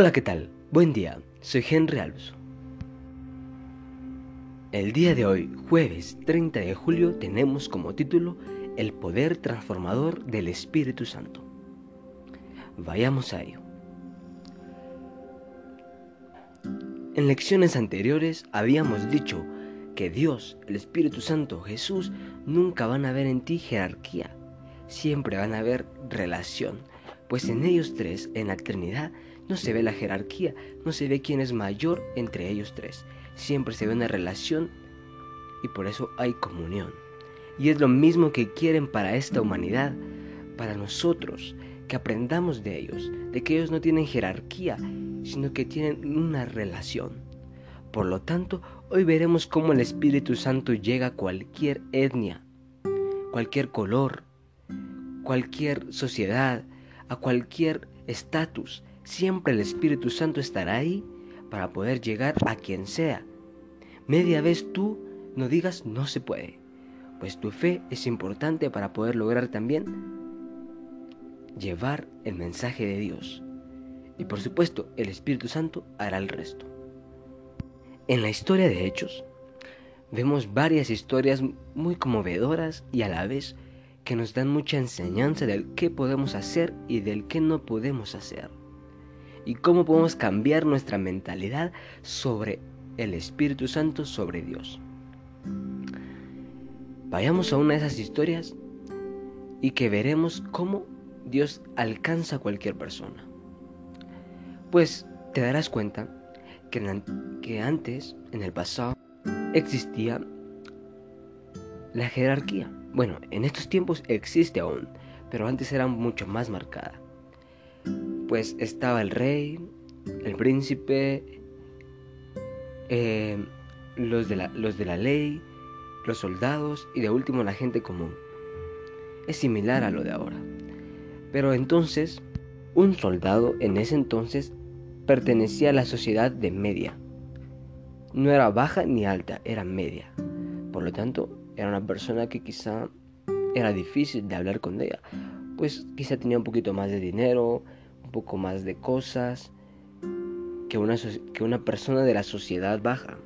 Hola, ¿qué tal? Buen día, soy Henry Alonso. El día de hoy, jueves 30 de julio, tenemos como título El poder transformador del Espíritu Santo. Vayamos a ello. En lecciones anteriores habíamos dicho que Dios, el Espíritu Santo, Jesús, nunca van a ver en ti jerarquía, siempre van a ver relación, pues en ellos tres, en la Trinidad, no se ve la jerarquía, no se ve quién es mayor entre ellos tres. Siempre se ve una relación y por eso hay comunión. Y es lo mismo que quieren para esta humanidad, para nosotros, que aprendamos de ellos, de que ellos no tienen jerarquía, sino que tienen una relación. Por lo tanto, hoy veremos cómo el Espíritu Santo llega a cualquier etnia, cualquier color, cualquier sociedad, a cualquier estatus, Siempre el Espíritu Santo estará ahí para poder llegar a quien sea. Media vez tú no digas no se puede, pues tu fe es importante para poder lograr también llevar el mensaje de Dios. Y por supuesto, el Espíritu Santo hará el resto. En la historia de Hechos, vemos varias historias muy conmovedoras y a la vez que nos dan mucha enseñanza del qué podemos hacer y del qué no podemos hacer y cómo podemos cambiar nuestra mentalidad sobre el Espíritu Santo, sobre Dios. Vayamos a una de esas historias y que veremos cómo Dios alcanza a cualquier persona. Pues te darás cuenta que, que antes, en el pasado, existía la jerarquía. Bueno, en estos tiempos existe aún, pero antes era mucho más marcada pues estaba el rey, el príncipe, eh, los, de la, los de la ley, los soldados y de último la gente común. Es similar a lo de ahora. Pero entonces, un soldado en ese entonces pertenecía a la sociedad de media. No era baja ni alta, era media. Por lo tanto, era una persona que quizá era difícil de hablar con ella, pues quizá tenía un poquito más de dinero, un poco más de cosas que una, que una persona de la sociedad baja.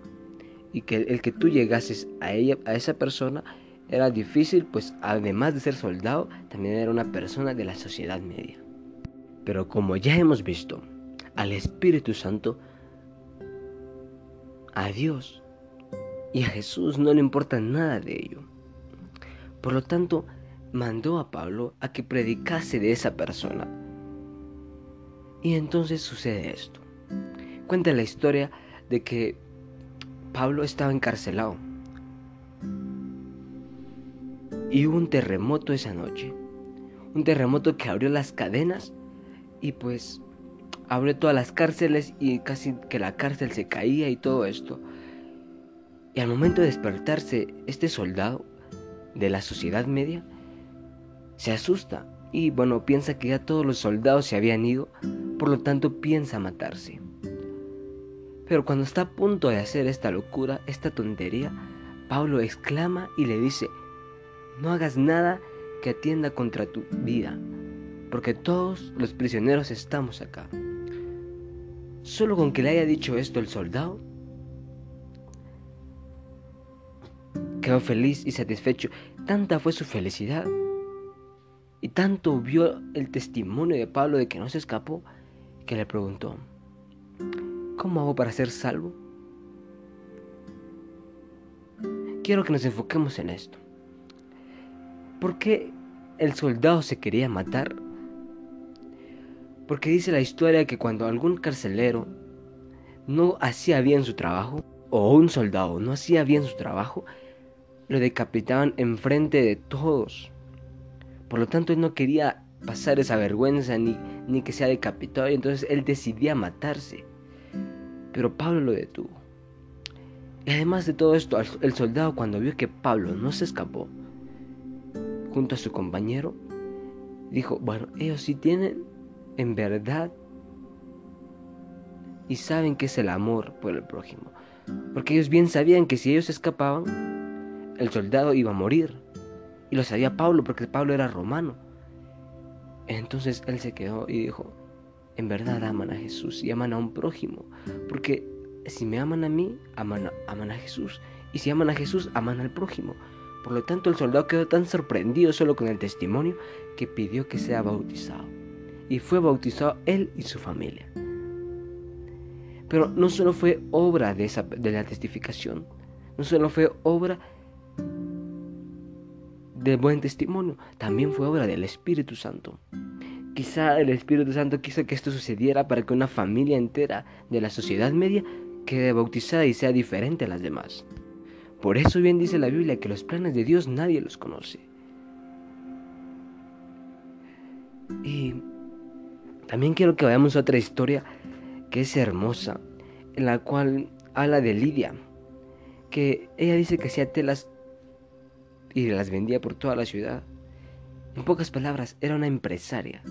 Y que el que tú llegases a ella, a esa persona, era difícil, pues además de ser soldado, también era una persona de la sociedad media. Pero como ya hemos visto, al Espíritu Santo, a Dios y a Jesús no le importa nada de ello. Por lo tanto, mandó a Pablo a que predicase de esa persona y entonces sucede esto. Cuenta la historia de que Pablo estaba encarcelado. Y hubo un terremoto esa noche. Un terremoto que abrió las cadenas y pues abrió todas las cárceles y casi que la cárcel se caía y todo esto. Y al momento de despertarse, este soldado de la sociedad media se asusta y bueno, piensa que ya todos los soldados se habían ido por lo tanto piensa matarse. Pero cuando está a punto de hacer esta locura, esta tontería, Pablo exclama y le dice, no hagas nada que atienda contra tu vida, porque todos los prisioneros estamos acá. Solo con que le haya dicho esto el soldado, quedó feliz y satisfecho. Tanta fue su felicidad y tanto vio el testimonio de Pablo de que no se escapó, que le preguntó, ¿cómo hago para ser salvo? Quiero que nos enfoquemos en esto. ¿Por qué el soldado se quería matar? Porque dice la historia que cuando algún carcelero no hacía bien su trabajo, o un soldado no hacía bien su trabajo, lo decapitaban enfrente de todos. Por lo tanto, él no quería pasar esa vergüenza ni, ni que sea decapitado y entonces él decidía matarse. Pero Pablo lo detuvo. Y además de todo esto, el soldado cuando vio que Pablo no se escapó junto a su compañero, dijo, bueno, ellos sí tienen en verdad y saben que es el amor por el prójimo. Porque ellos bien sabían que si ellos escapaban, el soldado iba a morir. Y lo sabía Pablo porque Pablo era romano. Entonces él se quedó y dijo, en verdad aman a Jesús y aman a un prójimo. Porque si me aman a mí, aman a, Jesús. Y si aman a Jesús, aman al prójimo. Por lo tanto, el soldado quedó tan sorprendido solo con el testimonio que pidió que sea bautizado. Y fue bautizado él y su familia. Pero no solo fue obra de, de la testificación, no solo fue obra de buen testimonio, también fue obra del Espíritu Santo. Quizá el Espíritu Santo quiso que esto sucediera para que una familia entera de la sociedad media quede bautizada y sea diferente a las demás. Por eso bien dice la Biblia que los planes de Dios nadie los conoce. Y también quiero que vayamos a otra historia que es hermosa, en la cual habla de Lidia, que ella dice que hacía telas y las vendía por toda la ciudad. En pocas palabras, era una empresaria.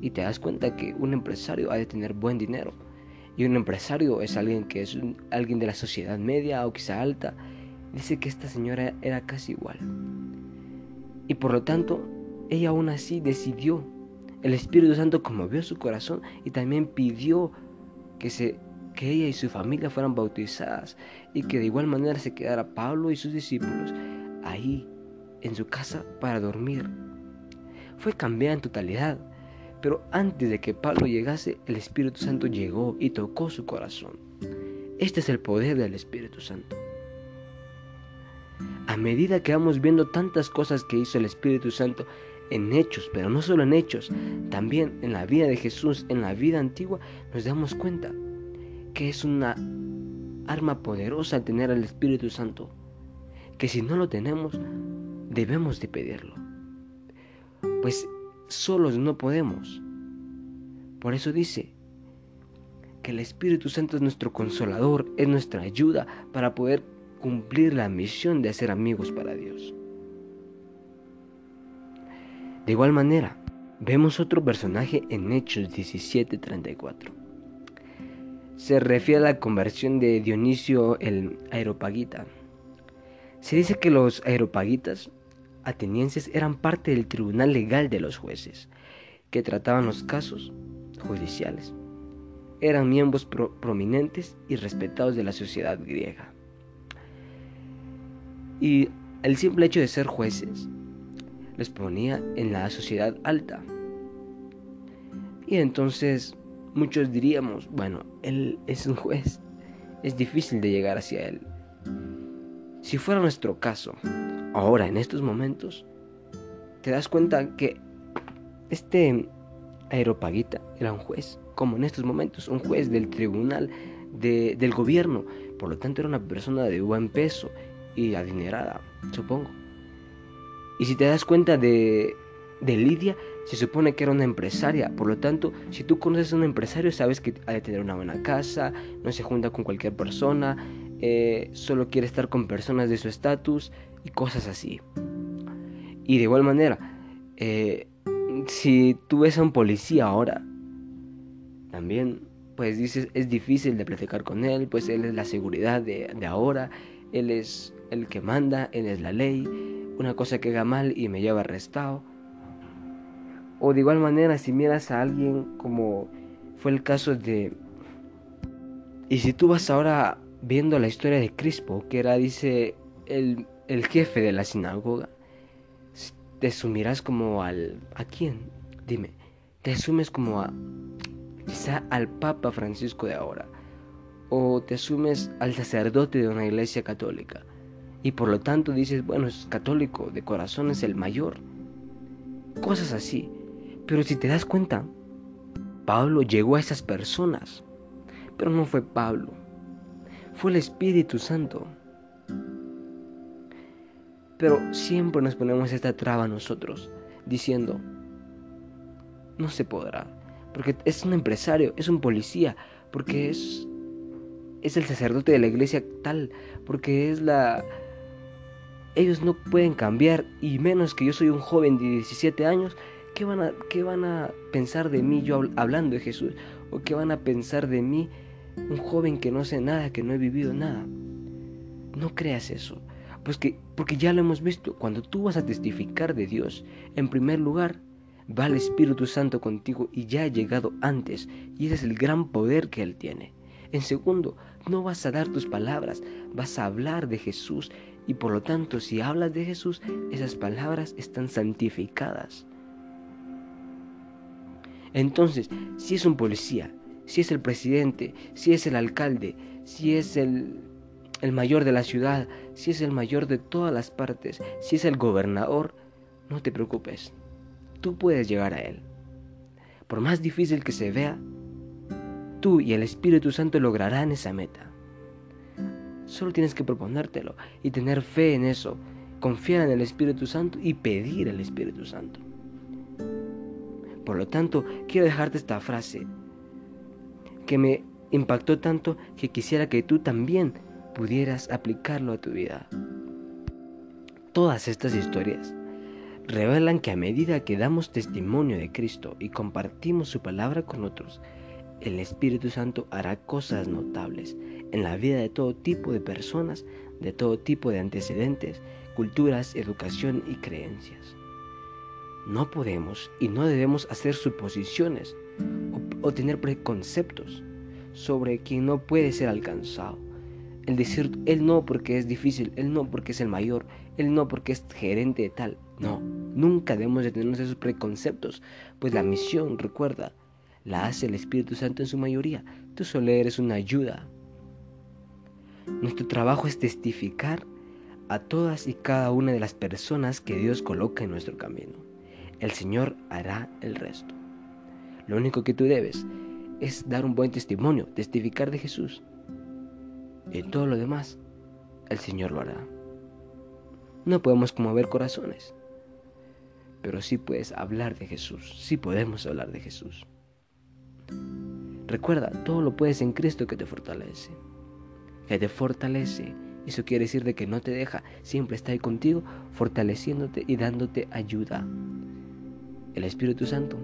Y te das cuenta que un empresario ha de tener buen dinero. Y un empresario es alguien que es alguien de la sociedad media o quizá alta. Dice que esta señora era casi igual. Y por lo tanto, ella aún así decidió. El Espíritu Santo conmovió su corazón y también pidió que, se, que ella y su familia fueran bautizadas y que de igual manera se quedara Pablo y sus discípulos ahí en su casa para dormir. Fue cambiada en totalidad, pero antes de que Pablo llegase, el Espíritu Santo llegó y tocó su corazón. Este es el poder del Espíritu Santo. A medida que vamos viendo tantas cosas que hizo el Espíritu Santo en hechos, pero no solo en hechos, también en la vida de Jesús, en la vida antigua, nos damos cuenta que es una arma poderosa tener al Espíritu Santo, que si no lo tenemos, debemos de pedirlo. Pues solos no podemos. Por eso dice que el Espíritu Santo es nuestro consolador, es nuestra ayuda para poder cumplir la misión de ser amigos para Dios. De igual manera, vemos otro personaje en Hechos 17:34. Se refiere a la conversión de Dionisio el Aeropagita. Se dice que los aeropagitas atenienses eran parte del tribunal legal de los jueces, que trataban los casos judiciales. Eran miembros prominentes y respetados de la sociedad griega. Y el simple hecho de ser jueces les ponía en la sociedad alta. Y entonces muchos diríamos, bueno, él es un juez, es difícil de llegar hacia él. Si fuera nuestro caso, ahora en estos momentos, te das cuenta que este Aeropaguita era un juez, como en estos momentos, un juez del tribunal del gobierno. Por lo tanto, era una persona de buen peso y adinerada, supongo. Y si te das cuenta de, de Lidia, se supone que era una empresaria. Por lo tanto, si tú conoces a un empresario, sabes que ha de tener una buena casa, no se junta con cualquier persona, eh, solo quiere estar con personas de su estatus y cosas así. Y de igual manera, eh, si tú ves a un policía ahora, también, pues dices, es difícil de platicar con él, pues él es la seguridad de, de ahora, él es el que manda, él es la ley, una cosa que haga mal y me lleva arrestado. O de igual manera, si miras a alguien como fue el caso de... Y si tú vas ahora viendo la historia de Crispo, que era, dice, el, el jefe de la sinagoga, te sumirás como al... ¿A quién? Dime, te asumes como a... quizá al Papa Francisco de ahora, o te asumes al sacerdote de una iglesia católica, y por lo tanto dices, bueno, es católico, de corazón es el mayor. Cosas así. Pero si te das cuenta, Pablo llegó a esas personas, pero no fue Pablo, fue el Espíritu Santo. Pero siempre nos ponemos esta traba nosotros, diciendo, no se podrá, porque es un empresario, es un policía, porque es, es el sacerdote de la iglesia tal, porque es la... Ellos no pueden cambiar, y menos que yo soy un joven de 17 años, ¿qué van a, qué van a pensar de mí yo hablando de Jesús? ¿O qué van a pensar de mí un joven que no sé nada, que no he vivido nada. No creas eso. Pues que, porque ya lo hemos visto, cuando tú vas a testificar de Dios, en primer lugar, va el Espíritu Santo contigo y ya ha llegado antes, y ese es el gran poder que Él tiene. En segundo, no vas a dar tus palabras, vas a hablar de Jesús, y por lo tanto, si hablas de Jesús, esas palabras están santificadas. Entonces, si es un policía, si es el presidente, si es el alcalde, si es el, el mayor de la ciudad, si es el mayor de todas las partes, si es el gobernador, no te preocupes, tú puedes llegar a Él. Por más difícil que se vea, tú y el Espíritu Santo lograrán esa meta. Solo tienes que proponértelo y tener fe en eso, confiar en el Espíritu Santo y pedir al Espíritu Santo. Por lo tanto, quiero dejarte esta frase que me impactó tanto que quisiera que tú también pudieras aplicarlo a tu vida. Todas estas historias revelan que a medida que damos testimonio de Cristo y compartimos su palabra con otros, el Espíritu Santo hará cosas notables en la vida de todo tipo de personas, de todo tipo de antecedentes, culturas, educación y creencias. No podemos y no debemos hacer suposiciones o, tener preconceptos sobre quien no puede ser alcanzado. El decir, él no porque es difícil, él no porque es el mayor, él no porque es gerente de tal. No, nunca debemos de tener esos preconceptos, pues la misión, recuerda, la hace el Espíritu Santo en su mayoría. Tú solo eres una ayuda. Nuestro trabajo es testificar a todas y cada una de las personas que Dios coloca en nuestro camino. El Señor hará el resto. Lo único que tú debes es dar un buen testimonio, testificar de Jesús. Y todo lo demás, el Señor lo hará. No podemos conmover corazones, pero sí puedes hablar de Jesús, sí podemos hablar de Jesús. Recuerda, todo lo puedes en Cristo que te fortalece. Que te fortalece. Eso quiere decir de que no te deja, siempre está ahí contigo, fortaleciéndote y dándote ayuda. El Espíritu Santo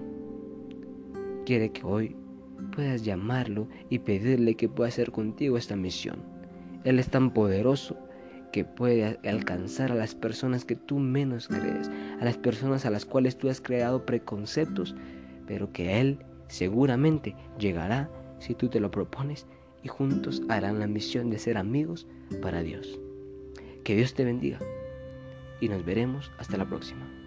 quiere que hoy puedas llamarlo y pedirle que pueda hacer contigo esta misión. Él es tan poderoso que puede alcanzar a las personas que tú menos crees, a las personas a las cuales tú has creado preconceptos, pero que Él seguramente llegará si tú te lo propones y juntos harán la misión de ser amigos para Dios. Que Dios te bendiga y nos veremos hasta la próxima.